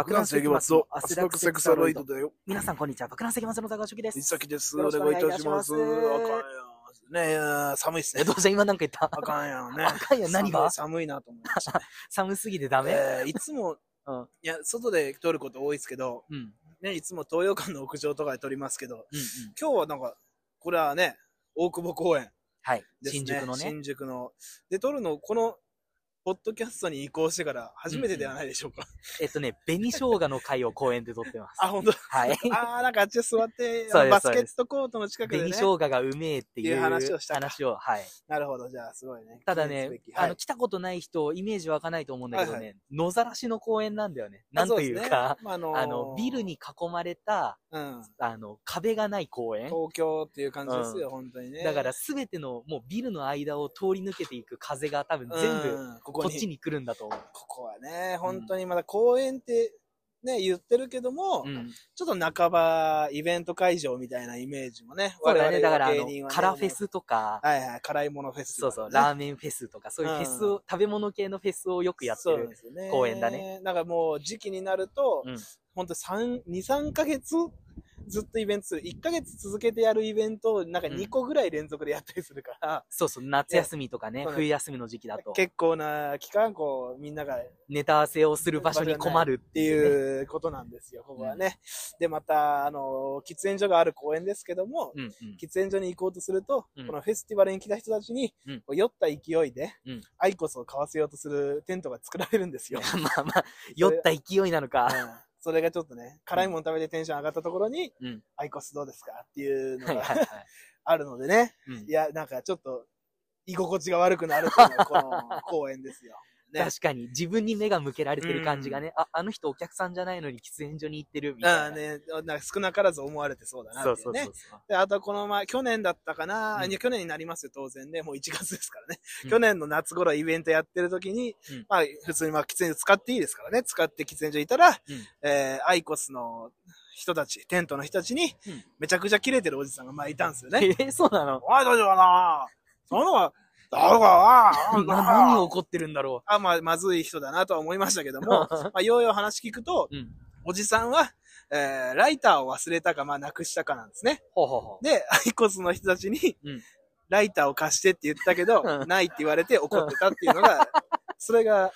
爆弾石松のアスラックセクサロイドだよ。皆さんこんにちは。爆弾石松の高橋です。一崎です。おお願い願いいたしますす。あかんや。ねえ、寒いっすえ、ねど。うせ今なんか言ったあかんやんね。あかんやん何が？寒いなと思いました。寒すぎてダメ、えーいつも、うんいや、外で撮ること多いですけど、ね、いつも東洋館の屋上とかで撮りますけど、うん。今日はなんか、これはね、大久保公園はい。新宿のね。新宿の。で、撮るの、この、ポッドキャストに移行してから初めてではないでしょうか。えっとね、紅生姜の会を公園で撮ってます。あ、本当？はい。あー、なんかあっちで座って、バスケットコートの近くでね紅生。姜がうめえっていう話をしたか話をはい。なるほど、じゃあすごいね。ただねあの、来たことない人、イメージ湧かないと思うんだけどはいね、野ざらしの公園なんだよね。なんというか、まああのビルに囲まれた、うん、あの、壁がない公園。東京っていう感じですよ、本当にね。だからすべてのもうビルの間を通り抜けていく風が多分全部うんここにこっちに来るんだと思う。ここはね、本当にまだ公園ってね、言ってるけども、うん。ちょっと半ばイベント会場みたいなイメージもね、そうだね。だからあのカラフェスとか、はいはい、辛いものフェス、そうそう、ーラーメンフェスとか、そういうフェスを、食べ物系のフェスをよくやってる。る公園だね。だからもう時期になると、うん本当三2、3ヶ月ずっとイベントする。1ヶ月続けてやるイベントをなんか2個ぐらい連続でやったりするから、そうそう、夏休みとかね冬休みの時期だと、結構な期間、こう、みんながっネタ合わせをする場所に困るってていうことなんですよ、ここはね。で、また、あの、喫煙所がある公園ですけども、うんうん。喫煙所に行こうとすると、うんこのフェスティバルに来た人たちに、酔った勢いで、うんアイコスを買わせようとするテントが作られるんですよ。まあまあ、酔った勢いなのか。うんそれがちょっとね、辛いもの食べてテンション上がったところに、うん。アイコスどうですかっていうのが。あるのでね。うんいや、なんかちょっと、居心地が悪くなるっていうのがこの公園ですよ。ね。確かに、自分に目が向けられてる感じがね、あ、あの人お客さんじゃないのに喫煙所に行ってるみたいな。ああね、なんか少なからず思われてそうだなっていうね。そうそうそう。で、あとこの前、去年だったかな、うん去年になりますよ、当然ね。もう1月ですからね。うん去年の夏頃イベントやってる時に、うんまあ、普通にまあ、喫煙所使っていいですからね。使って喫煙所いたら、うんえー、アイコスの人たち、テントの人たちにうん、めちゃくちゃキレてるおじさんがまあいたんですよね。えーそうなのお前たちはな、そのが、だろなが、何が起こってるんだろあ、まあ、まずい人だなとは思いましたけども、まあ、ようよう話聞くと、う。うん。おじさんは、えー、ライターを忘れたか、まあ、なくしたかなんですね。ほうほうほう。で、アイコスの人たちに、うんライターを貸してって言ったけど、うんないって言われて怒ってたっていうのが、それが、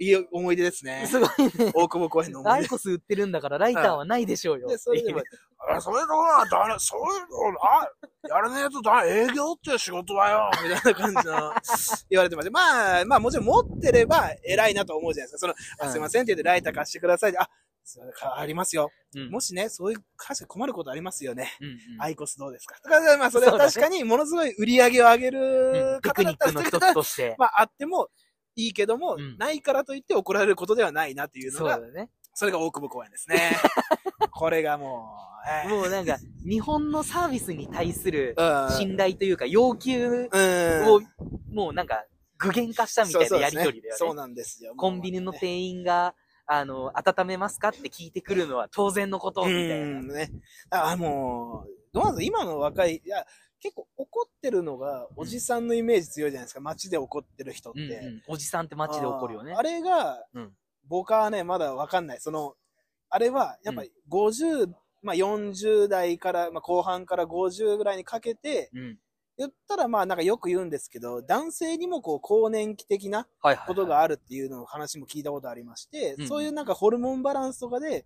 いい思い出ですね。すごいね。大久保公園の思い出。アイコス売ってるんだからライターはないでしょうよ。で、それでも、あそれとな、だね、そういうの、あ、やらねえとだ、営業っていう仕事はよ、みたいな感じの、言われてました。まあ、まあもちろん持ってれば偉いなと思うじゃないですか。その、すいませんって言ってライター貸してください。あ、それかありますよ。うんもしね、そういう、確かに困ることありますよね。うんうんアイコスどうですか？とか、まあそれは確かにものすごい売り上げを上げうんる方だったらそれがとして。まああってもいいけども、うんないからといって怒られることではないなっていうのが、そうだね。それが大久保公園ですね。これがもう、えーもうなんか、日本のサービスに対するうん信頼というか、要求うんを、もうなんか、具現化したみたいなやりとりだよね。そうなんですよ。コンビニの店員が、あの、温めますかって聞いてくるのは当然のこと、みたいな。うんね。あ、もう、どうなんですか？今の若い、いや、結構怒ってるのが、おじさんのイメージ強いじゃないですか。街で怒ってる人って。うんうんおじさんって街で怒るよねあれが、うん僕はね、まだわかんない。その、あれは、やっぱり50、まあ40代から、まあ後半から50ぐらいにかけて、うん。言ったらまあなんかよく言うんですけど、男性にもこう更年期的な。ことがあるっていうのを話も聞いたことありまして、うんそういうなんかホルモンバランスとかで、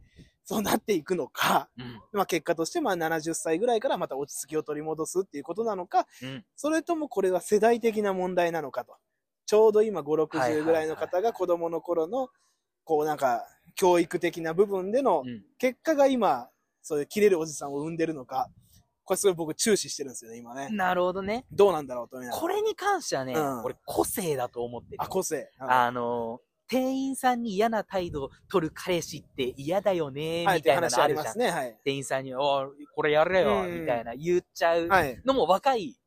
そうなっていくのか、うん。まあ結果としてまあ70歳ぐらいからまた落ち着きを取り戻すっていうことなのか、うん。それともこれは世代的な問題なのかと。ちょうど今5、はいはいはい60ぐらいの方が子供の頃の、こうなんか、教育的な部分でのうん。結果が今、そういう切れるおじさんを生んでるのか、これすごい僕注視してるんですよね、今ね。なるほどね。どうなんだろうと思いながらこれに関してはね、うん俺個性だと思ってるよ。あ、個性。うんあの、店員さんに嫌な態度取る彼氏って嫌だよね、はい、みたいなのあるじゃん。ありますね。はい。店員さんに、おいこれやれよ、うんみたいな言っちゃうはい。のも若い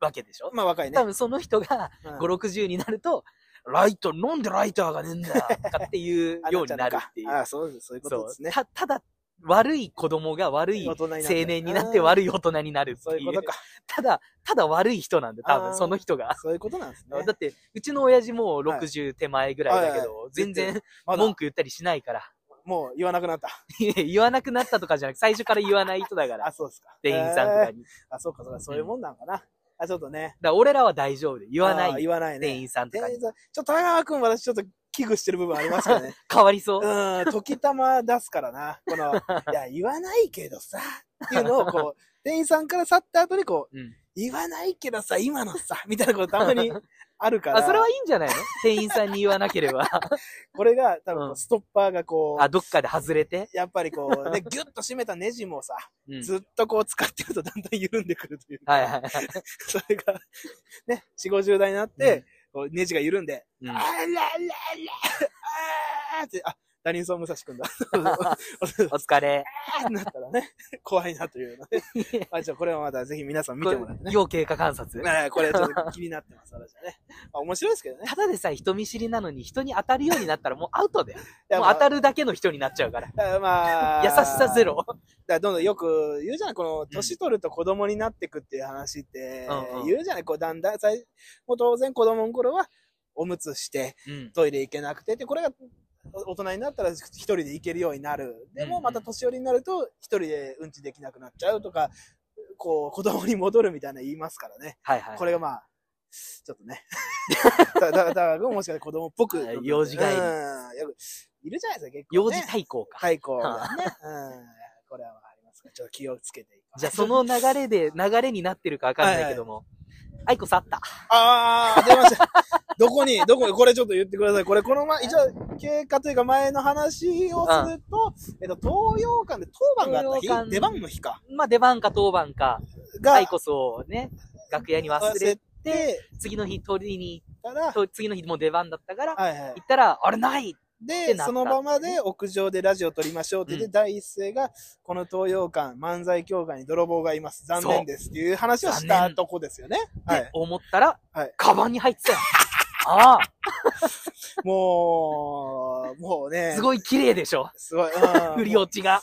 わけでしょ？まあ若いね多。分その人がうん5、60になると、ライト、なんでライターがねえんだ？かっていうようになるっていう。あ、そうです。そういうことですね。たただ、悪い子供が悪い青年になって悪い大人になるっていう。そういうことか。ただ、ただ悪い人なんで、多分その人が。そういうことなんですね。だって、うちの親父も60手前ぐらいだけど、全然文句言ったりしないから。もう言わなくなった。言わなくなったとかじゃなくて、最初から言わない人だからあ、、そうですか。店員さんとかえーに。あ、そうか、そうか、そういうもんなんかな。あ、ちょっとね。だ俺らは大丈夫で、言わない。言わないね。店員さんとかにちょっと田川君私ちょっと危惧してる部分ありますからね。変わりそう。うん、時たま出すからな。この、いや、言わないけどさ、っていうのをこう、店員さんから去った後にこう、うん。言わないけどさ、今のさ、みたいなことたまにあるから。あ、それはいいんじゃないの？店員さんに言わなければ。これが多分ストッパーがこう、あ、どっかで外れて？やっぱりこう、ね、ギュッと締めたネジもさ、うん。ずっとこう使ってるとだんだん緩んでくるというか。はいはいはい。それが、ね、4、50代になって、こうネジが緩んで、うん。あららら、あーって、あ、ダニンソン武蔵君だ。お疲れ。なったらね、怖いなというので。ま あ、じゃあこれはまたぜひ皆さん見てもらってね。要経過観察。ねこれちょっと気になってます、私はね。まあ、面白いですけどね。ただでさえ人見知りなのに人に当たるようになったらもうアウトだよ。いやもう当たるだけの人になっちゃうから。まあ、まあ優しさゼロ。だからどんどんよく言うじゃない、この、年取ると子供になってくっていう話って言うじゃない、こう、だんだん、最もう当然子供の頃は、おむつして、うん。トイレ行けなくて、で、これが、大人になったら一人で行けるようになる。でも、また年寄りになると、一人でうんちできなくなっちゃうとか、こう、子供に戻るみたいな言いますからね。はいはい。これがまあ、ちょっとね。だだだから、もしかして子供っぽく。はい幼児帰りいるじゃないですか、結構、幼ね。児対抗か。対抗がね。うん。これはありますから、ちょっと気をつけていこうじゃあその流れで、流れになってるかわかんないけども。アイコスあった。あー、出ました。どこに、どこに、これちょっと言ってください。これ、このま、一応、経過というか前の話をすると、えっと、東洋館で当番があった日出番の日か。まあ出番か当番か、が、アイコスをね、楽屋に忘れて、次の日取りに行ったら、次の日もう出番だったから、はいはい行。ったら、あれないで、その場まで屋上でラジオ撮りましょうって言って、うん第一声が、この東洋館漫才協会に泥棒がいます。残念ですっていう話をしたとこですよね。はい。て思ったら、はいカバンに入ってたよ。ああ、もう、もうね、すごい綺麗でしょ？すごい。うん 振り落ちが。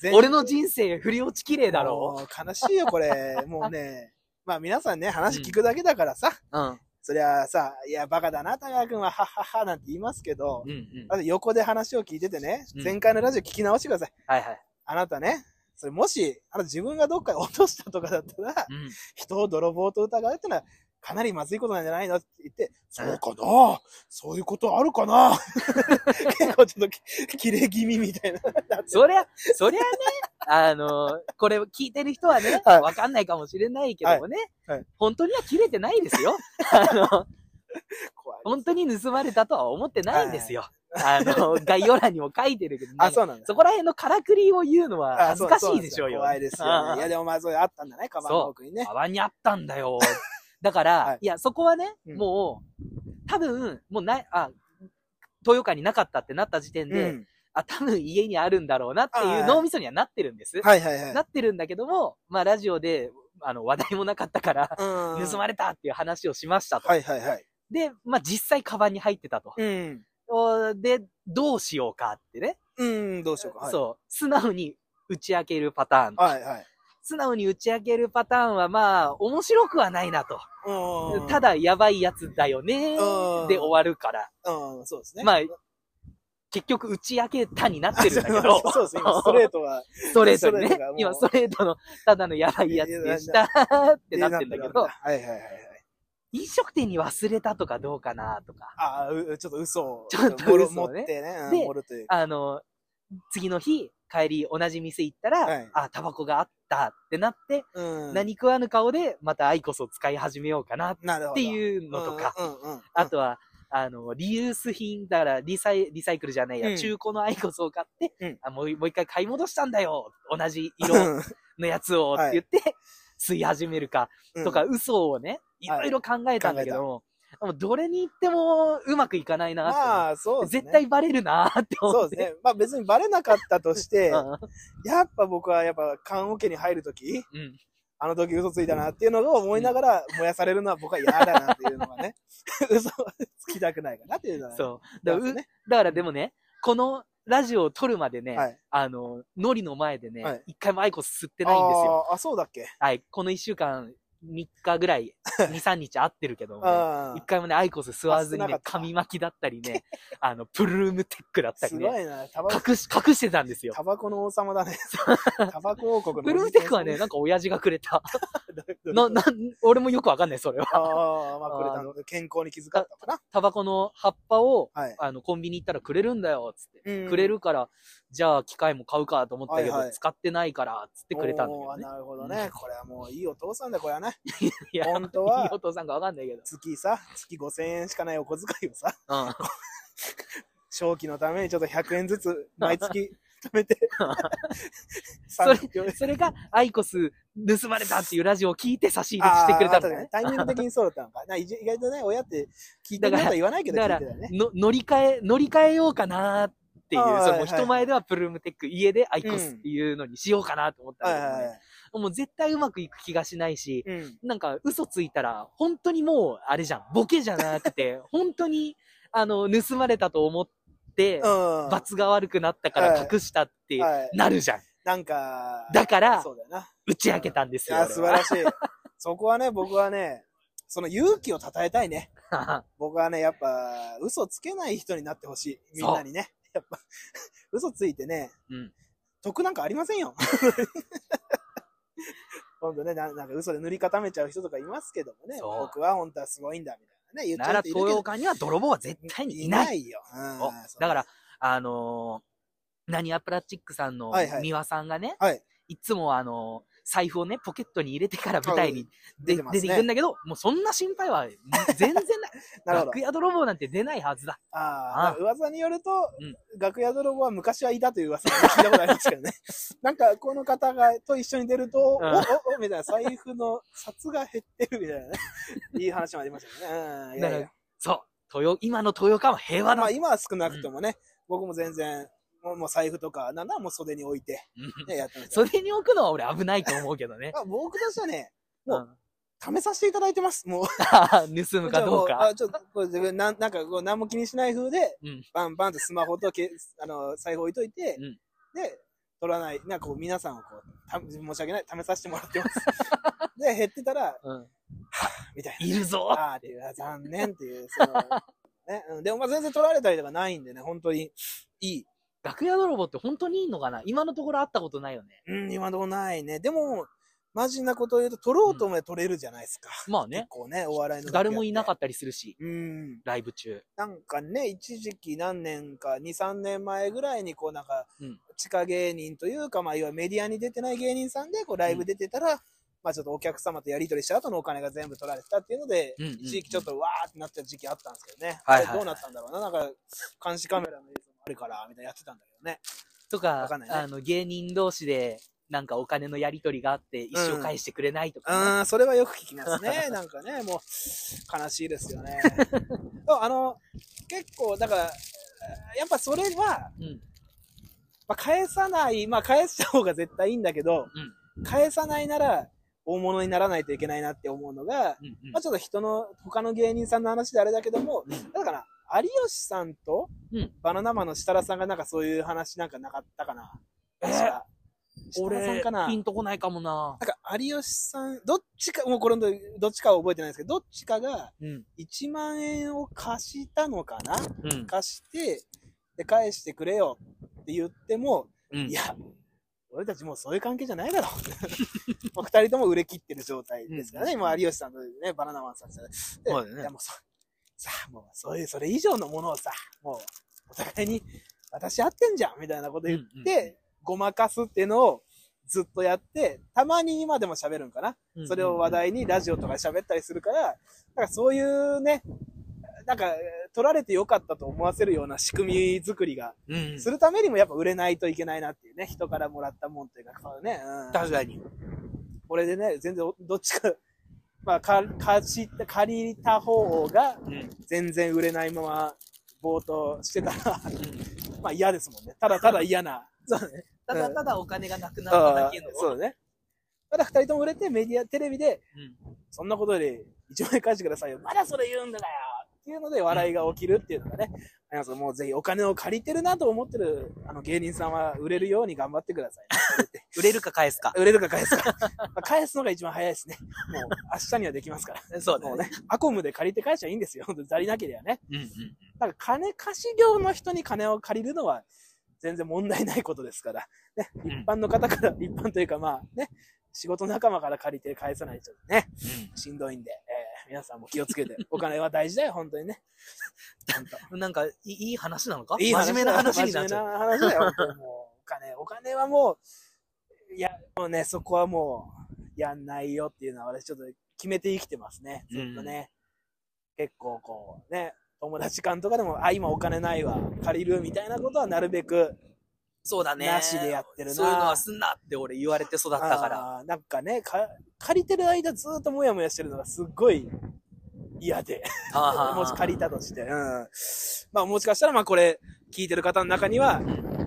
全俺の人生振り落ち綺麗だろ悲しいよ、これ。もうね、まあ皆さんね、話聞くだけだからさ、うん。そりゃさ、いや、バカだな、田川君は、はっはっは、なんて言いますけど、うんうん。あと横で話を聞いててね、うん前回のラジオ聞き直してください。はいはい。あなたね、それもし、あなた自分がどっかに落としたとかだったら、うん。人を泥棒と疑うってのは、かなりまずいことなんじゃないの？って言って、そうかな？そういうことあるかな？結構ちょっとき、切れ気味みたいな。そりゃ、そりゃね、あの、これ聞いてる人はね、はいわかんないかもしれないけどもね、はいはい本当には切れてないですよ。あの、本当に盗まれたとは思ってないんですよ。あの、概要欄にも書いてるけど、あ、そうなんだ。そこら辺のからくりを言うのはあ恥ずかしいでしょうよ。そうよ怖いですよね。いや、でもまあ、それあったんだね、カバンの奥にね。カバンにあったんだよ。だから、はいい、や、そこはね、うんもう、多分、もうない、あ、東洋館になかったってなった時点で、うんあ、多分家にあるんだろうなってはいいう脳みそにはなってるんです。はいはいはい。なってるんだけども、まあラジオで、あの、話題もなかったから、うん盗まれたっていう話をしましたと。はいはいはい。で、まあ実際カバンに入ってたと。うん。おで、どうしようかってね。うん、どうしようか。はい、そう。素直に打ち明けるパターン。はいはい。素直に打ち明けるパターンはまあ、面白くはないなと。うん。ただ、やばいやつだよねうんで終わるから。うん、そうですね。まあ、結局打ち明けたになってるんだけど。そうです、今ストレートは。ストレートにね。今、ストレートの、ただのやばいやつでしたってなってんだけど、はいはいはいはい。飲食店に忘れたとかどうかなとか。ああ、うちょっと嘘を。ちょっと嘘をね持ってね。うんで。あの、次の日、帰り同じ店行ったら、はいあ、タバコがあったってなって、うん。何食わぬ顔でまたアイコスを使い始めようかなっ。ていうのとか。あとは、あの、リユース品、だからリサイ、リサイクルじゃないや、うん中古のアイコスを買って、うんあもう、一回買い戻したんだよ同じ色うん、のやつをって言って、吸い始めるか、うんとか、嘘をね、いろいろ考えたんだけども、もうどれに行ってもうまくいかないなってまあ、そうですね。絶対バレるなーって思って。そうですね。まあ別にバレなかったとして、うんやっぱ僕はやっぱ棺桶に入るとき、うん。あの時嘘ついたなっていうのを思いながら燃やされるのは僕は嫌だなっていうのがね、嘘はつきたくないかなっていうのはね。そう。だからうね。だからでもね、このラジオを撮るまでね、はい。あの、ノリの前でね、はい一回もアイコス吸ってないんですよ。あ、そうだっけ？はい。この一週間、3日ぐらい、2、3日会ってるけど、ね、あ一回もね、アイコス吸わずにね紙巻きだったりね、あの、プルームテックだったりね、すごいな。タバコ、隠し、隠してたんですよ。タバコの王様だね。タバコ王国の。プルームテックはね、なんか親父がくれた。な、な、な、俺もよくわかんない、それは。ああ、まあ、くれたあので、健康に気遣ったのかな。タバコの葉っぱを、はい。あの、コンビニ行ったらくれるんだよ、つって。うんくれるから、じゃあ機械も買うかと思ったけど、はいはい使ってないから、つってくれたんだけどね。おーなるほどね。これはもういいお父さんだ、これはね。いや、本当はいいお父さんかわかんないけど。月さ、月5000円しかないお小遣いをさ、うん。正気のためにちょっと100円ずつ 毎月貯めて それ3それが、アイコス盗まれたっていうラジオを聞いて差し入れしてくれたあーのね。タイミング的にそうだったのか。な意外とね、親って聞いてくれとは言わないけどだから聞いてたよね。の、乗り換え、乗り換えようかなっていう、その人前ではプルームテック、家でアイコスっていうのにしようかなと思ったんはいだけどねはいはい。もう絶対うまくいく気がしないし、うん。なんか嘘ついたら、本当にもう、あれじゃん、ボケじゃなくて、本当に、あの、盗まれたと思って、うん。罰が悪くなったから隠したってはいなるじゃん。なんか、だからそうだよな。打ち明けたんですよ。素晴らしい。そこはね、僕はね、その勇気を称えたいね。ら 僕はね、やっぱ、嘘つけない人になってほしい。みんなにね。やっぱ、嘘ついてね、うん。得なんかありませんよ。今度ねな、なんか嘘で塗り固めちゃう人とかいますけどもね、僕は本当はすごいんだ、みたいなね、言っちゃう人いるけど東洋館には泥棒は絶対にいない。いよ。うんおそうだから、あのー、何アプラチックさんのはいはい三輪さんがね、はい。いつもあのー財布をね、ポケットに入れてから舞台にで出出ていくんだけど、もうそんな心配は全然ない。楽。屋泥棒なんて出ないはずだ。あああ、噂によると、うん楽屋泥棒は昔はいたという噂を聞いたことありますけどね。なんか、この方がと一緒に出ると、お、お、お、みたいな、財布の札が減ってるみたいなね。いい話もありましたけどね。うん、いやいや。そう。豊、今の豊川は平和だ。まあ今は少なくともね、僕も全然、もうもう財布とか、なんならもう袖に置いて、うんね、やってました。袖に置くのは俺危ないと思うけどね。あ僕としてはね、もう。うん試させていただいてます。もう。盗むかどうか。あちょっと、これ自分、なん、なんか、こう、何も気にしない風で、うん。バンバンってスマホとけ、あの、財布置いといて、うんで、取らない、なんかこう、皆さんをこう、た申し訳ない、試させてもらってます。で、減ってたら、うん。みたいな。いるぞああ、っていう、あ残念っていう、その、ね、うんでもまあ全然取られたりとかないんでね、本当に、いい。楽屋泥棒って本当にいいのかな？今のところ会ったことないよね。うん、今のところないね。でも、マジなことを言うと、取ろうと思えば取れるじゃないですか。まあね結。構ね、お笑いの。誰もいなかっったりするし、た。うん。ライブ中。なんかね、一時期何年か、2、3年前ぐらいに、こうなんか、うん地下芸人というか、まあ、いわゆるメディアに出てない芸人さんで、こうライブ出てたら、まあちょっとお客様とやり取りした後のお金が全部取られてたっていうので、うんうんうん一時期ちょっとわーってなった時期あったんですけどね。はいはいはいどうなったんだろうな。なんか、監視カメラの映あるから、みたいなやってたんだけどね。とか、わかねあの、芸人同士で、なんかお金のやり取りがあって、一生返してくれないとうか、ねーん、それはよく聞きますね。なんかね、もう、悲しいですよね。あの、結構、だから、やっぱそれは、うん。まあ、返さない、まあ、返した方が絶対いいんだけど、返さないなら、大物にならないといけないなって思うのが、うんうんまあ、ちょっと人の、他の芸人さんの話であれだけども、うんだから、有吉さんと、うんバナナマンの設楽さんがなんかそういう話なんかなかったかな。え？ー確か設楽さん俺かな、ピンとこないかもな。なんか有吉さん、どっちか、もうこれのどっちかは覚えてないですけど、どっちかがうん。1万円を貸したのかな？うん。貸して、で、返してくれよって言っても、うんいや、俺たちもうそういう関係じゃないだろう。二人とも売れ切ってる状態ですからね、うん今有吉さんとね、バナナマンさんですよね。でねいやもうそさあ、もうそういう、それ以上のものをさ、もう、お互いに、私合ってんじゃんみたいなこと言って、ごまかすっていうのをずっとやって、たまに今でも喋るんかな。うんそれを話題にラジオとかで喋ったりするから、なんかそういうね、なんか、取られてよかったと思わせるような仕組み作りが、うん。するためにもやっぱ売れないといけないなっていうね、人からもらったもんというか、そうね、うん。確かに。これでね、全然どっちか、まあ、か貸した、借りた方がうん。全然売れないまま、ぼーっとしてたら、まあ嫌ですもんね。ただただ嫌な。そうね。ただただお金がなくなっただけの。そうね。ただ二人とも売れてメディア、テレビで、うん。そんなことより1万円返してくださいよ。まだそれ言うんだよっっていうので笑いが起きるっていうのがね、ありますもうぜひお金を借りてるなと思ってるあの芸人さんは売れるように頑張ってください、売れるか返すか。売れるか返すか。まあ返すのが一番早いですね。もう明日にはできますから。そうだ。もうね、アコムで借りて返しちゃいいんですよ。本当に足りなければね。うんうん。だから金貸し業の人に金を借りるのは全然問題ないことですから。ね、うん一般の方から、一般というかまあね、仕事仲間から借りて返さないとね、しんどいんで、えー皆さんも気をつけて。お金は大事だよ、本当にね。なんか、いい話なのか？いい話真面目な話になっちゃう。真面目な話だよ、本当にもう。お金、お金はもう、いや、もうね、そこはもう、やんないよっていうのは私ちょっと決めて生きてますね。ずっとね。結構こう、ね、友達間とかでも、あ、今お金ないわ、借りるみたいなことはなるべく、そうだね。なしでやってるなそういうのはすんなって俺言われて育ったから。なんかねか、借りてる間ずっともやもやしてるのがすっごい嫌で。あ もし借りたとして。うん。まあもしかしたらまあこれ聞いてる方の中には、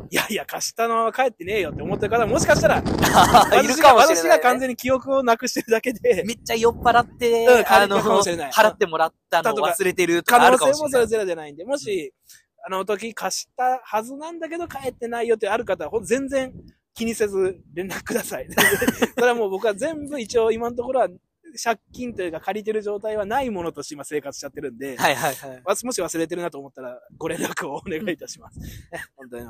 いやいや貸したのは帰ってねえよって思ってる方はもしかしたら、いる私が、かもしれない、私が完全に記憶をなくしてるだけで、めっちゃ酔っ払って、うんあの、払ってもらったのを忘れてるとかあ可能るかもしれない。性もそれゼロじゃないんで、もし、あの時貸したはずなんだけど帰ってないよってある方は、全然気にせず連絡ください。それはもう僕は全部一応今のところは借金というか借りてる状態はないものとして今生活しちゃってるんで、はいはいはい。わもし忘れてるなと思ったらご連絡をお願いいたします。ね 本当に、うん。い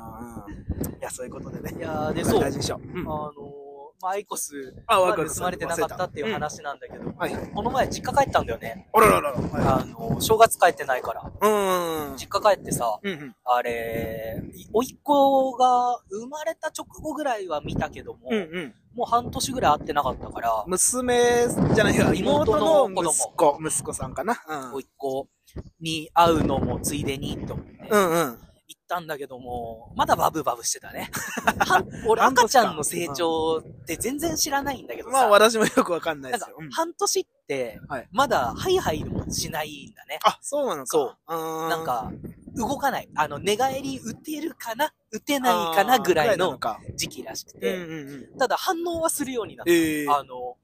や、そういうことでね。いやーで、そう。大事でしょう。うんあのー、まあ、アイコスあ、はわかる。盗まれてなかったっていう話なんだけど、はい。この前実家帰ったんだよね。あらららら。はあの、正月帰ってないから。い。うん。実家帰ってさ、うんうん。あれ、おいっ子が生まれた直後ぐらいは見たけども、うんうん。もう半年ぐらい会ってなかったから、娘じゃないや、妹妹のの息子、息子さんかな。うん。おいっ子に会うのもついでにと思って、うんうん。行ったんだけども、まだバブバブしてたね。は俺赤ちゃんの成長って全然知らないんだけどさ、まあ私もよくわかんないですよ。うん半年ってはい、まだハイハイもしないんだね。あ、そうなのか。そう。なんか、動かない。あの、寝返り打てるかな？打てないかなぐらいの。時期らしくうんて、うんうん。ただ反応はするようになった。ええあの、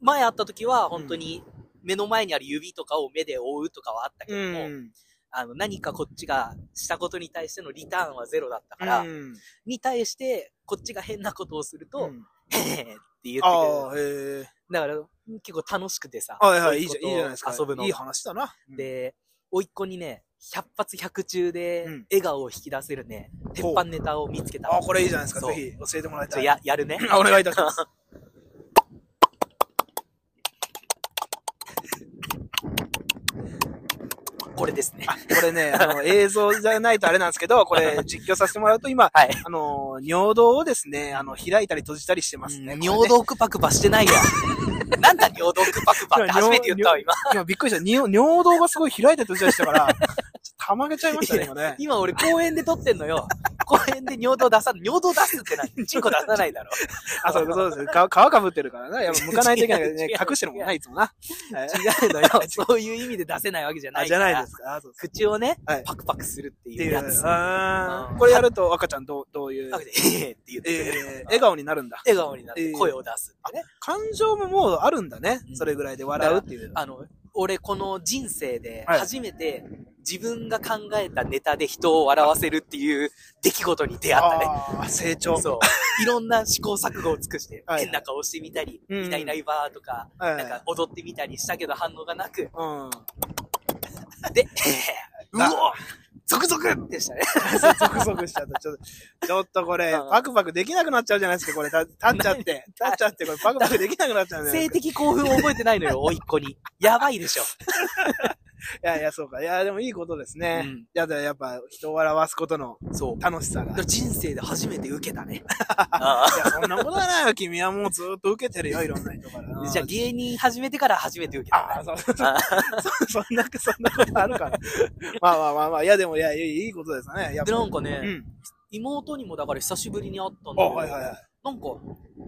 前会った時は本当に目の前にある指とかを目で追うとかはあったけども、うん。あの、何かこっちがしたことに対してのリターンはゼロだったから、うんに対して、こっちが変なことをすると、うんへへへって言ってくああ、れる。だから、結構楽しくてさ。はいはい、いいじゃないですか。遊ぶの。いい話だな。で、甥っ子にね、百発百中でうん笑顔を引き出せるね、鉄板ネタを見つけた。あ、これいいじゃないですか。ぜひ教えてもらいたい。や、やるね。あお願いいたします。これですね。あ、これね、あの、映像じゃないとあれなんですけど、これ実況させてもらうと今、はい。あの、尿道をですね、あの、開いたり閉じたりしてますね。尿道クパクパしてないや。なんだ尿道クパクパって初めて言ったわ、今。今びっくりした。尿尿道がすごい開いて閉じたりしたから、ちょっとたまげちゃいましたね、今ね。今俺公園で撮ってんのよ。公園で尿道出さん、尿道出すって何？チンコ出さないだろ。あ、そうそうです。皮皮かぶってるからね。やっぱ剥かないといけないね。隠してるもんな、いつもな。はい違うのよ。そういう意味で出せないわけじゃなあ、いじゃないで。すか。口をねはい、パクパクするっていうやつ。これやると赤ちゃんどう、どういう？ええって言って笑顔になるんだ。笑顔になってええ声を出す。感情ももうあるんだねう。んそれぐらいで笑うっていう。あの、俺この人生ではい初めて自分が考えたネタで人を笑わせるっていう出来事に出会ったね。成長。そう。いろんな試行錯誤を尽くして、はい変な顔してみたり、うんいないいないばーとか、はいなんか踊ってみたりしたけど反応がなく、うん。で、うあおゾクゾクでしたね。ゾクゾクしちゃった。ちょっと、ちょっとこれうん、パクパクできなくなっちゃうじゃないですか、これ。た立っちゃって。立っちゃって、これパクパクできなくなっちゃうんだよ。性的興奮を覚えてないのよ、甥っ子に。やばいでしょ。いやいや、そうか。いや、でもいいことですね。うんいや、だやっぱ人を笑わすことのそう。楽しさが。い人生で初めて受けたね。あや、そんなことはないよ。君はもうずっと受けてるよ、いろんな人から。あじゃあ芸人始めてから初めて受けたああ、ね。そうそうそう。そそんな、そんなことあるから。まあまあまあまあ、いやでも、いや、いいいいことですね。で、ぱなんかね、うん。妹にもだから久しぶりに会ったんあ、だけど、はいはいはい。なんか、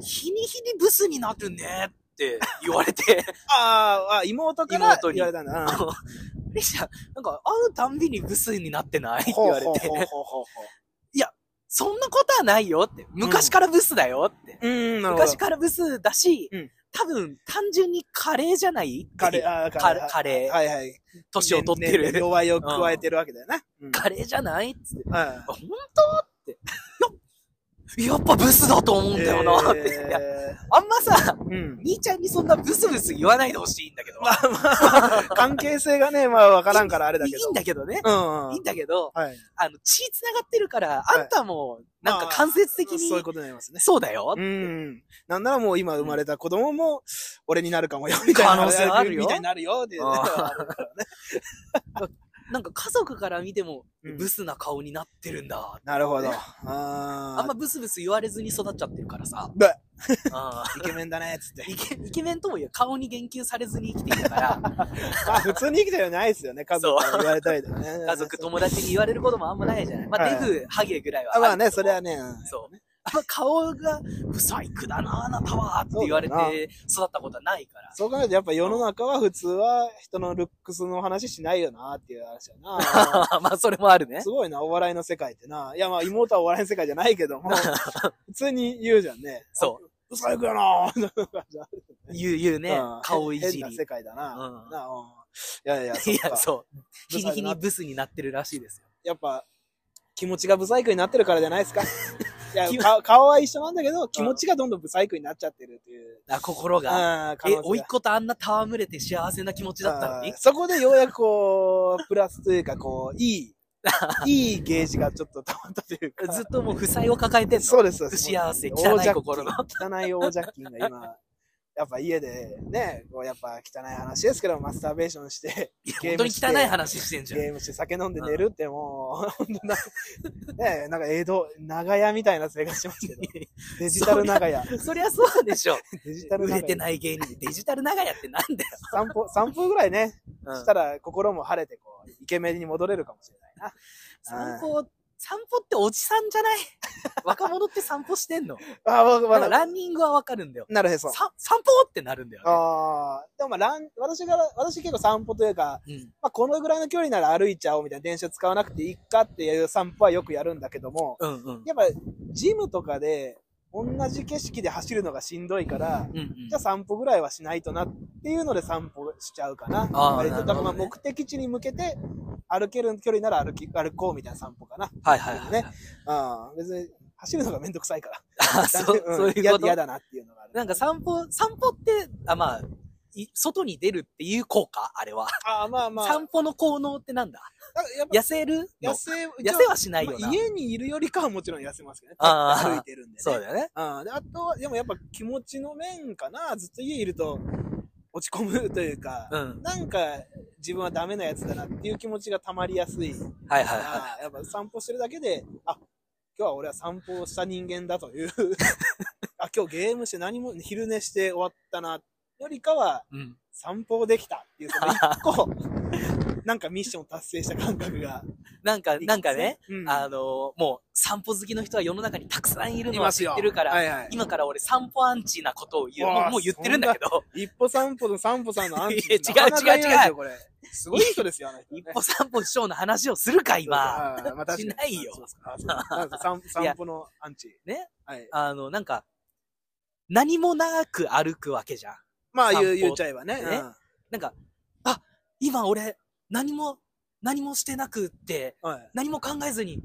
日に日にブスになるねって言われて、あーあ、妹から言われたんだ。うんレシャ、なんか会うたんびにブスになってないって言われて、ほうほうほうほうほうそんなことはないよって。昔からブスだよって。うん。昔からブスだし、うん多分、単純にカレーじゃない？カレー、あーカレーカレーはいはい。年を取ってる。ねね弱いを加えてるわけだよね。うんカレーじゃない？っつって。はいあ本当？って。ややっぱブスだと思うんだよなって。いやえあんまさ、ーうん。兄ちゃんにそんなブスブス言わないでほしいんだけど。まあまあ、関係性がね、まあわからんからあれだいけど。いんだけどね。うんうんいいん。だけど、はい。あの、血繋がってるから、はいあんたも、なんか間接的に、そういうことになりますね。そうだよ。うん。なんならもう今生まれた子供も、俺になるかもよ、みたいな。可能性あるよみたいになるよ、っ。なんか家族から見ても、うんブスな顔になってるんだ。なるほど。ねああんまブスブス言われずに育っちゃってるからさ。イケメンだね、つってー。イケイケメンとも言う顔に言及されずに生きてきたから、まあ普通に生きてるよないですよね、家族から言われたりとかね。家族、友達に言われることもあんまないじゃない。まあ、はいデブ、ハゲぐらいはあまあね、それはね。うんそう。顔が、不細工だな、あなたは、って言われて育ったことはないから。そう考えるとやっぱ世の中は普通は人のルックスの話しないよなっていう話やな。まあ、それもあるねす。ごいな、お笑いの世界ってな。いやまあ妹はお笑いの世界じゃないけども、普通に言うじゃんね。そう。う。最高やなぁ。言う、言うねうん。顔いじり変な世。界だな。うんなうんいやいや、いや、かそう。日に日にブスになってるらしいですよ。やっぱ、気持ちがブサイクになってるからじゃないですか。いや気、顔顔は一緒なんだけど、気持ちがどんどんブサイクになっちゃってるっていう。あ、心が。えおいっ子とあんな戯れて幸せな気持ちだったの？にそこでようやくこう、プラスというか、こう、いい、いいゲージがちょっと溜まったというか。ずっともう負債を抱えてんの？そうです、そう不です。幸せ、汚い心の。汚いオージャッキンが今、やっぱ家でね、こうやっぱ汚い話ですけど、マスターベーションして、本当に汚い話してんじゃん。ゲームして酒飲んで寝るってもう、本当な、ねなんか江戸、長屋みたいな生活しますけど、デジタル長屋。そりゃそうでしょ。デジタル長屋。売れてない芸人でデジタル長屋ってなんだよ。散歩、散歩ぐらいね、うんしたら心も晴れて、こう、イケメンに戻れるかもしれないな。散歩、散歩っておじさんじゃない？若者って散歩してんの？あ、わ、わ、なんかランニングはわかるんだよ。なるへそ。さ散歩ってなるんだよね。ああ、でもまあ、ラン、私が、私結構散歩というか、うん。まあ、このぐらいの距離なら歩いちゃおうみたいな電車使わなくていいかっていう散歩はよくやるんだけども、うんうん。やっぱ、ジムとかで、同じ景色で走るのがしんどいから、うんうんじゃあ散歩ぐらいはしないとなっていうので散歩しちゃうかな。割とねだからまあ目的地に向けて歩ける距離なら歩き、歩こうみたいな散歩かな。はいはいはい。ねああ、別に走るのがめんどくさいから。あ そう、んそういうこと？嫌嫌だなっていうのがある。なんか散歩、散歩って、あ、まあ、い外に出るっていう効果？あれは。ああ、まあまあ。散歩の効能ってなんだ？痩せる？の痩せ、痩せはしないよな。まあ家にいるよりかはもちろん痩せますけどね。歩いてるんでね。そうだよね。ああとは、でもやっぱ気持ちの面かな。ずっと家いると落ち込むというか、うん。なんか自分はダメなやつだなっていう気持ちが溜まりやすいかはいはいら、はやっぱ散歩してるだけで、あ、今日は俺は散歩をした人間だという、あ、今日ゲームして何も昼寝して終わったな、よりかは。散歩できたっていう、その一個、なんかミッションを達成した感覚が。なんか、なんかね、うんあのもう散歩好きの人は世の中にたくさんいるのは知ってるから、はいはい。今から俺散歩アンチなことを言う。もうもう言ってるんだけど、一歩散歩の散歩さんのアンチ 違うなかなかいないです違うよこれ。すごい人ですよ、ね 一歩散歩師匠の話をするか、今。まあしないよ散歩のアンチ。ね。はい。あの、なんか、何もなく歩くわけじゃん。まあ言う言っちゃえばね。ねなんか、あ、今俺、何も、何もしてなくって、うんはい。何も考えずに、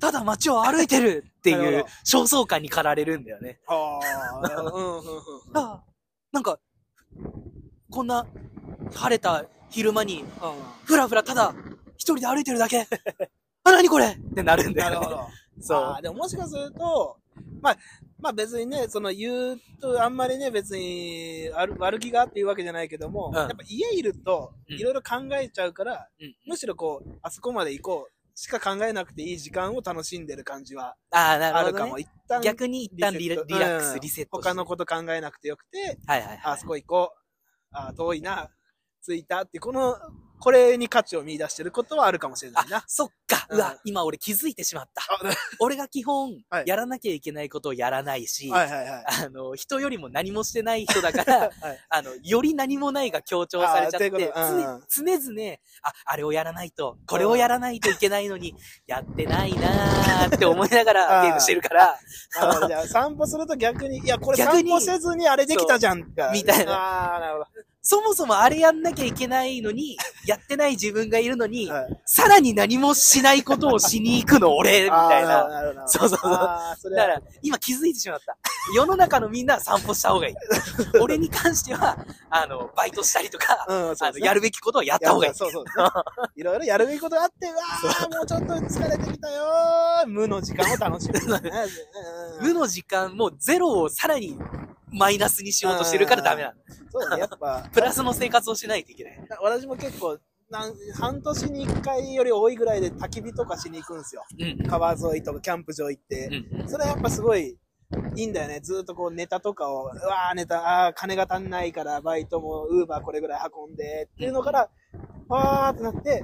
ただ街を歩いてるっていうなるほど焦燥感に駆られるんだよね。ああ、うんうんうん。あなんか、こんな晴れた昼間に、ふらふらただ一人で歩いてるだけ。あ、何これってなるんだよね。なるほど。そうあーでももしかすると、まあ、まあ別にね、その言うとあんまりね、別に悪悪気があっていうわけじゃないけども、うんやっぱ家いるとうんいろいろ考えちゃうから、うんむしろこう、あそこまで行こうしか考えなくていい時間を楽しんでる感じはあるかも。ね。一旦逆に一旦リラックス、うんリセットして。他のこと考えなくてよくて、はいはいはい。あそこ行こう。あ遠いな。着いたって、このこれに価値を見出してることはあるかもしれないあな、。そっか。うわ、今俺気づいてしまった。あ俺が基本はい、やらなきゃいけないことをやらないし、はいはいはい。あの、人よりも何もしてない人だから、はいあの、より何もないが強調されちゃって、う常々、あ、あれをやらないと、これをやらないといけないのに、やってないなーって思いながら ゲームしてるから、なるほどじゃあ散歩すると逆に、いや、これ散歩せずにあれできたじゃんか。みたいなああ、なるそもそもあれやんなきゃいけないのに、やってない自分がいるのにはいさらに何もしないことをしに行くの俺、みたいな。あーなるほどそうそうそうあーそれはだから、今気づいてしまった。世の中のみんなは散歩した方がいい。俺に関しては、あの、バイトしたりとか、うん、そうあの、やるべきことをやった方がいい。そうそう。いろいろやるべきことがあって、うわー、もうちょっと疲れてきたよー。無の時間を楽しむ、ね。うん無の時間もゼロをさらにマイナスにしようとしてるからダメなの。そうだね、やっぱ。プラスの生活をしないといけない。私も結構、なん半年に一回より多いぐらいで焚き火とかしに行くんですよ。うん。川沿いとかキャンプ場行って。うん。それはやっぱすごいいいんだよね。ずっとこうネタとかを、うわーネタ、あー金が足んないからバイトもウーバーこれぐらい運んでっていうのから、わーってなって、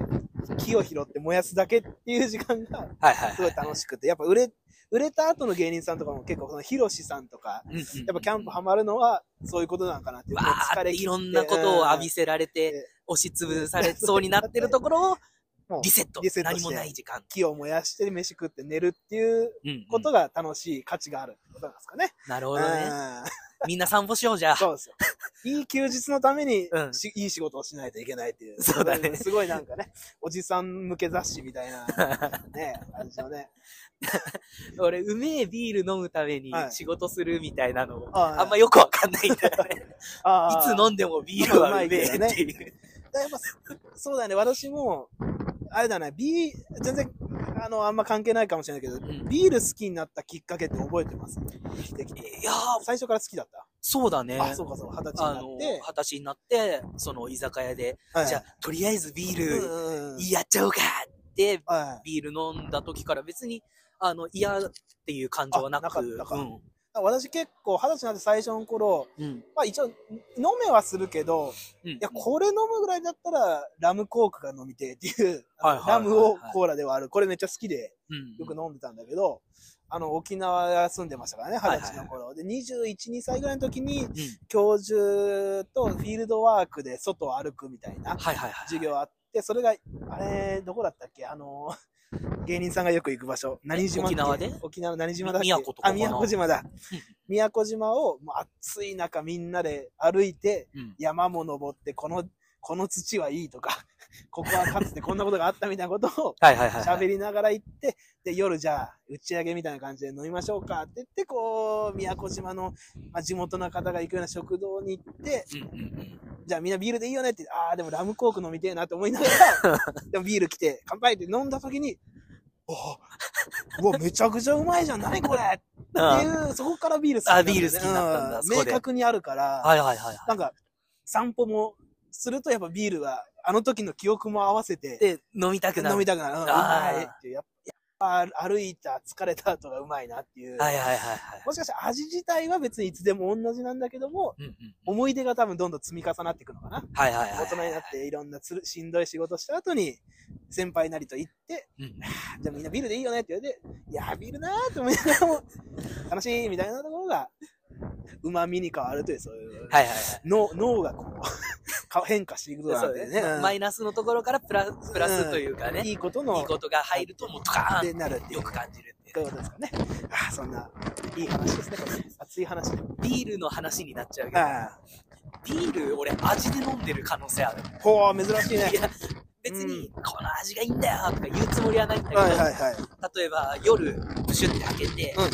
木を拾って燃やすだけっていう時間が。すごい楽しくて、やっぱ売れ、売れた後の芸人さんとかも結構そのヒロシさんとか。やっぱキャンプハマるのはそういうことなのかなっていう。わーっていろんなことを浴びせられて、押しつぶされそうになってるところを もうリセット。リセット何もない時間。木を燃やして飯食って寝るっていううんことが楽しい価値があるってことなんですかね。なるほどね。うん みんな散歩しようじゃあ。そうですよ。いい休日のために、うん。しいい仕事をしないといけないっていう。そうだね。すごいなんかね、おじさん向け雑誌みたいな、ね、感じのね。俺、うめえビール飲むためにはい。仕事するみたいなの、はいあんまよくわかんないんだよね。いつ飲んでもビールはうめえっていう。やっぱそうだよね、私も、あれだね、ビー、全然、あの、あんま関係ないかもしれないけど、ん。ビール好きになったきっかけって覚えてます？できて。いやー、最初から好きだった？そうだね。あ、そうかそう、二十歳になって二十歳になって、その居酒屋で、はいじゃあ、とりあえずビール、やっちゃおうかって、はい。ビール飲んだ時から別に、あの、嫌っていう感情はなく、あなかったかうん。私結構、二十歳になって最初の頃、うん。まあ一応、飲めはするけど、うん。いや、これ飲むぐらいだったら、ラムコークが飲みてえっていう、はいはいはいはいラムをコーラで割る。これめっちゃ好きで、うん、よく飲んでたんだけど、あの、沖縄住んでましたからね、はいはい二十歳の頃。で、21、2歳ぐらいの時に、うん。教授とフィールドワークで外を歩くみたいなはいはいはい。授業あって、それが、あれ、どこだったっけ？あの、芸人さんがよく行く場所。何島沖縄で？沖縄何島だっけ？宮古とかあ、宮古島だうん。宮古島を、もう暑い中みんなで歩いて、うん。山も登って、この、この土はいいとか、ここはかつてこんなことがあったみたいなことを。喋りながら行って、で、夜じゃあ、打ち上げみたいな感じで飲みましょうか。って言って、こう、宮古島の、まあ、地元の方が行くような食堂に行って。じゃあみんなビールでいいよねって、ああ、でもラムコーク飲みてえなって思いながら、でもビール来て、乾杯って飲んだ時に、おうわ、めちゃくちゃうまいじゃん、何これってあいう、そこからビール好きだよね。あビール好きになったんだうそこで。明確にあるから、はいはいはいはなんか、散歩もするとやっぱビールは、あの時の記憶も合わせてい。、で、飲みたくなる。飲みたくなる。うんいっていう。やっぱ歩いた、疲れた後がうまいなっていう。はいはいはいはい。もしかしたら味自体は別にいつでも同じなんだけども、うんうん。思い出が多分どんどん積み重なっていくのかな。はいはいはい。大人になっていろんなつるしんどい仕事した後に、先輩なりと言って、うん。じゃあみんなビールでいいよねって言われて、いやービールなーって思いながらも、楽しいみたいなところが、旨味に変わるという、そういう、はいはいはい。脳脳がこう、か変化していくことなそうですね。ね。マイナスのところからプラプラスというかね、いいことの、いいことが入るともうドカでーンなるっていうよく感じるっていうことですかね。ああ、そんな、いい話ですね、これ。熱い話で。ビールの話になっちゃうけど、ビール俺味で飲んでる可能性ある。ほう、珍しいねい。や、別にこの味がいいんだよとか言うつもりはないんだけど、はいはいはい。例えば夜プシュって開けて、うん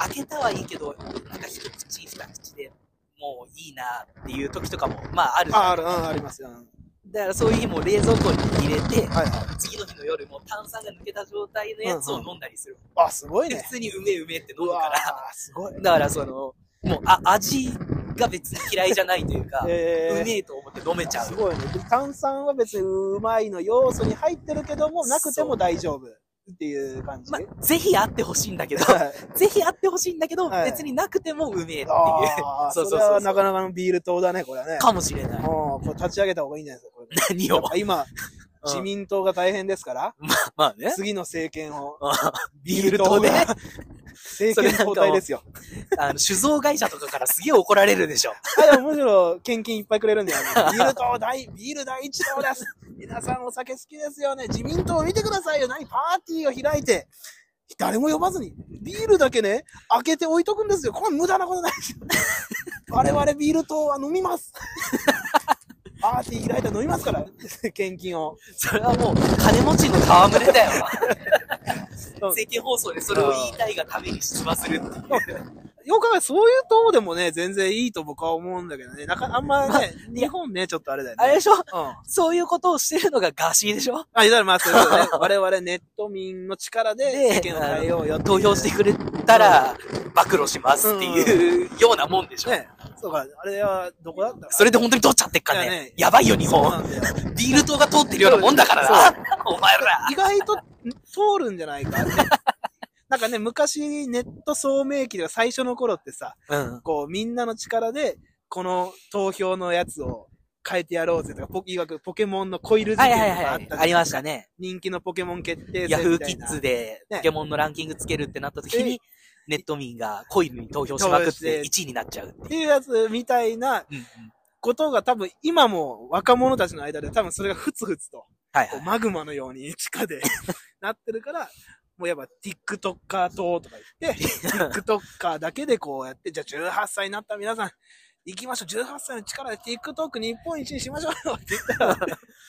開けたはいいけど、なんか一口二口でもういいなっていう時とかも、まああるじゃんあある、うん、ありますよ。うんだからそういう日も冷蔵庫に入れて、はいはい。次の日の夜も炭酸が抜けた状態のやつを飲んだりする。あ、すごいねで普。通にうめえうめえって飲むから。ーすごい。だからその、もうあ味が別に嫌いじゃないというか、えーうめえと思って飲めちゃう。すごいね。で炭酸は別にうまいの要素に入ってるけども、なくても大丈夫っていう感じ。まあ、ぜひあってほしいんだけど、はい ぜひあってほしいんだけど、はい別になくてもうめえっていう。そそうれそうそうそうはなかなかのビール党だね、これはね。かもしれない。もう、これ立ち上げた方がいいんじゃないですか、これ何を？今、うん自民党が大変ですから、まあね。次の政権を、ビール島で、政権交代ですよ。あの、酒造会社とかからすげえ怒られるでしょ。あ、でもむしろ、献金いっぱいくれるんだよね。ビール党大、ビール第一党です。皆さんお酒好きですよね。自民党見てくださいよ。何パーティーを開いて、誰も呼ばずに、ビールだけね、開けて置いとくんですよ。これ無駄なことないですよ。我々ビール党は飲みます。パーティー開いたら飲みますから、献金を。それはもう、金持ちの戯れだよ。うん政見放送でそれを言いたいがために出馬するっていう。よく考えそういう党でもね、全然いいと僕は思うんだけどね。なか、あんまね、日本ね、ちょっとあれだよね。あれでしょ？うん。そういうことをしてるのがガーシーでしょ？あ、だからまあ、そういうことね。我々ネット民の力でで世間を変えようよっていう投票してくれたら、暴露しますっていうようなもんでしょ？ね。そうか、あれは、どこだったそれで本当に通っちゃってっかねね。やばいよ、日本。ビール島が通ってるようなもんだからな。お前ら。意外と通るんじゃないか。なんかね、昔ネット聡明期で最初の頃ってさ、うん。こう、みんなの力で、この投票のやつを変えてやろうぜとか、ポいわくポケモンのコイル事はい件はいはい。とかあったじゃんありましたね。人気のポケモン決定ヤフー戦みたいな。キッズでねポケモンのランキングつけるってなった時に、ネット民がコイルに投票しまくって1位になっちゃうっていう。っていうやつみたいなことが多分今も若者たちの間で多分それがふつふつと、はい。マグマのように地下で なってるから、もうやっぱ TikToker 党とか言って、TikToker だけでこうやって、じゃあ18歳になった皆さん、行きましょう。18歳の力で TikTok 日本一にしましょうよって言ったら、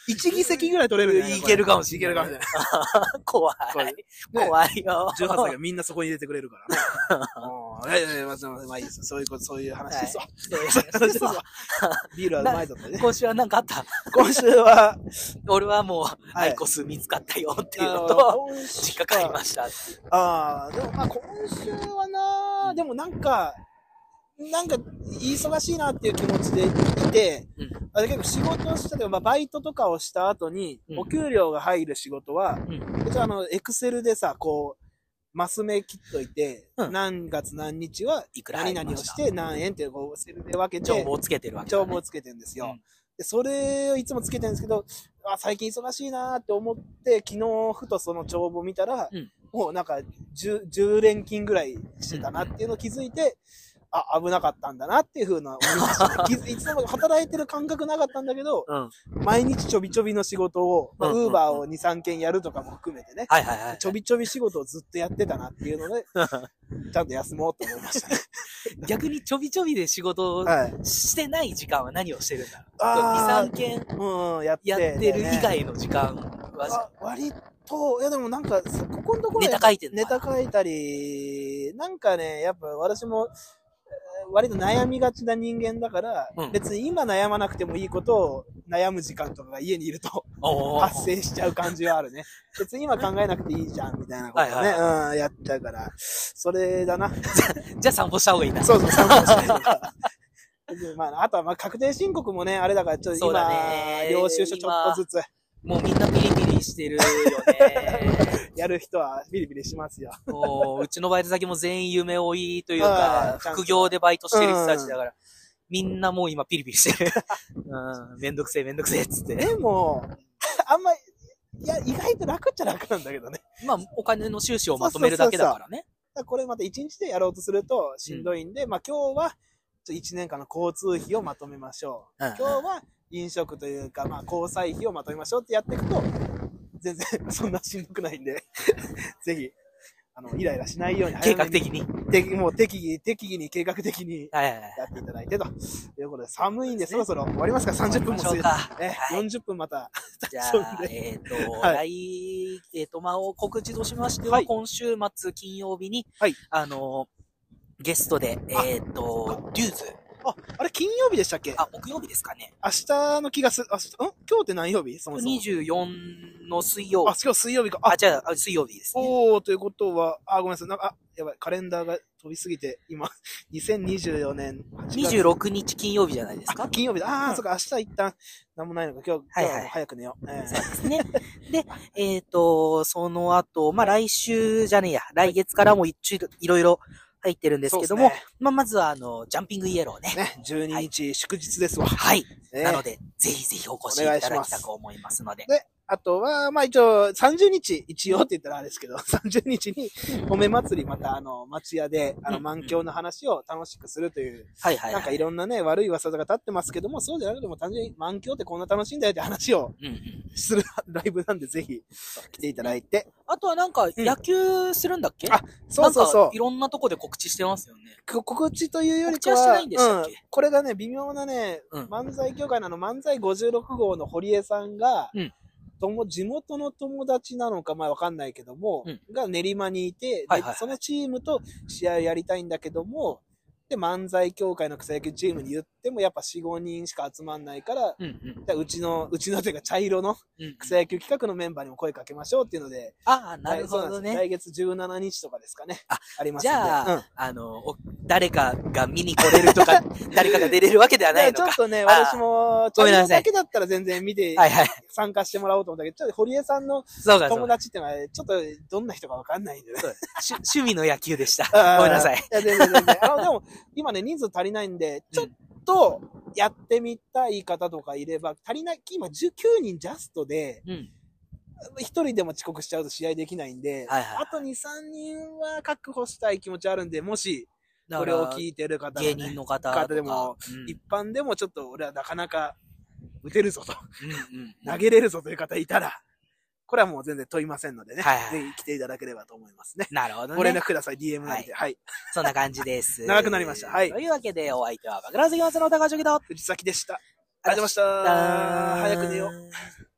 1議席ぐらい取れるんじゃないいけるかもしいれない。けるかもしれない。怖い。怖いよ。18歳がみんなそこに入れてくれるからね。うんいやいやいや、まあ、まあいいですよ。そういうこと、そういう話ですわ。そういう。ビールはうまいぞってね。今週は何かあった？今週は、俺はもう、はいアイコス見つかったよっていうのと、実家帰りました。ああ、でもまあ今週はな、でもなんか、なんか忙しいなっていう気持ちでいて、うん。あれ結構仕事をしたとか、まあ、バイトとかをした後に、うん。お給料が入る仕事は、うん。うちはあの、エクセルでさ、こう、マス目切っといて、うん。何月何日はいくら何々をして何円っていうこう、セルで分けて、帳簿をつけてるわけだね。帳簿をつけてるんですよ。うん。で、それをいつもつけてるんですけど、あ、最近忙しいなーって思って、昨日ふとその帳簿見たら、うん。もうなんか10、10連勤ぐらいしてたなっていうのを気づいて、あ、危なかったんだなっていうふうな思 いつも働いてる感覚なかったんだけど、うん。毎日ちょびちょびの仕事を、ウーバーを2、3件やるとかも含めてね、はいはいはい。ちょびちょび仕事をずっとやってたなっていうので、ちゃんと休もうと思いましたね。逆にちょびちょびで仕事をはい。してない時間は何をしてるんだあー ?2、3件うん、やって、る以外の時間は、あ割と、いやでもなんか、そここのところネタ書いてネタ書いたり、なんかね、やっぱ私も、えー割と悩みがちな人間だから、うん別に今悩まなくてもいいことを悩む時間とかが家にいると発生しちゃう感じはあるね。別に今考えなくていいじゃん、みたいなことをね、はいうん、やっちゃうから、それだな。じゃあ散歩した方がいいな。そうそう、散歩したりとか。で まあ、あとはまあ確定申告もね、あれだから、ちょっと今、ね領収書ちょっとずつもうみんなピリピリしてるよね。やる人はビリビリしますよ。もううちのバイト先も全員夢追いというか、はい副業でバイトしてる人たちだから、みんなもう今ピリピリしてる。うん、めんどくせえめんどくせえっつって。でも、あんま、いや、意外と楽っちゃ楽なんだけどね。まあ、お金の収支をまとめるだけだからね。だからこれまた一日でやろうとするとしんどいんで、まあ今日は、ちょ1年間の交通費をまとめましょう。うん今日は飲食というか、まあ交際費をまとめましょうってやっていくと、全然そんなしんどくないんで、ぜひ、あの、イライラしないように計画的に。的に。もう適宜、適宜に計画的に。やっていただいてということで、寒いんでそろそろ終わりますか ?30 分も過ぎ行きましょうか。え、はい40分また。じゃあ、ねえっ、と、は来、えっ、と、まあ、告知としましては、はい今週末金曜日に、はいあの、ゲストで、えっ、と、リューズ。あ、あれ金曜日でしたっけ？あ、木曜日ですかね。明日の気がする。あ、ん？今日って何曜日？そもそも。24の水曜あ、今日水曜日か。ああ、、じゃあ、あ水曜日ですね。おー、ということは、あ、ごめんなさい。なんか、あ、やばい、カレンダーが飛びすぎて、今、2024年8月。26日金曜日じゃないですか？あ、。金曜日だ。あー、うんそっか、明日一旦、なんもないのか。今日、はいはい今日早く寝よう。えそうですね。で、えっ、と、その後、まあ、来週じゃねえや、来月からも一応いろいろ、入ってるんですけども、そうですねまあ、まずは、あの、ジャンピングイエローね。ね、12日祝日ですわ。はい。ねなので、ぜひぜひお越しいただきたく思いますので。で、あとは、まあ一応、30日、一応って言ったらあれですけど、30日に、米祭りまた、あの、町屋で、あの、うん満響の話を楽しくするという、はいはい、はい。なんかいろんなね、悪い噂が立ってますけども、そうじゃなくても単純に満響ってこんな楽しいんだよって話をうんうん。するライブなんで、ぜひ来ていただいて。あとはなんか、野球するんだっけ、あそうそうそうい。ろんなとこで告知してますよね。こ告知というよりかは、はしてないんでしたっけ？うんこれがね、微妙なね、うん漫才協会のあの漫才56号の堀江さんが、うんとも地元の友達なのかまあわかんないけども、うん。が練馬にいて、ではいはいはい。そのチームと試合やりたいんだけども、で、漫才協会の草野球チームに言ってもやっぱ4、5人しか集まんないから、うんうん。でうちの、うちのというか茶色のうん、草野球企画のメンバーにも声かけましょうっていうので、ああ、なるほどね。来月17日とかですかね。あ、あります。じゃあ、うんあの、お誰かが見に来れるとか、誰かが出れるわけではないのか。ちょっとね、私も、ごめんなさい茶色だけだったら全然見てはいはい。参加してもらおうと思ったけど、ちょっと堀江さんの友か。達ってのは、ちょっとどんな人かわかんないんでね。趣趣味の野球でした。ごめんなさい。いや、全然全然。あの、でも、今ね、人数足りないんで、ちょっとやってみたい方とかいれば、足りない、今19人ジャストで、うん。一人でも遅刻しちゃうと試合できないんで、はいはいあと2、3人は確保したい気持ちあるんで、もし、これを聞いてる方が、ね、芸人の方方でも、うん。一般でもちょっと俺はなかなか打てるぞと、うんうん。投げれるぞという方いたら、これはもう全然問いませんのでね、はいはいぜひ来ていただければと思いますね。なるほどご連ね。絡ください、DM なんで。はい。そんな感じです。長くなりましたはいというわけで、お相手は、バグラズギマスの高橋樹と、藤崎でした。ありがとうございました。早く寝よう。う。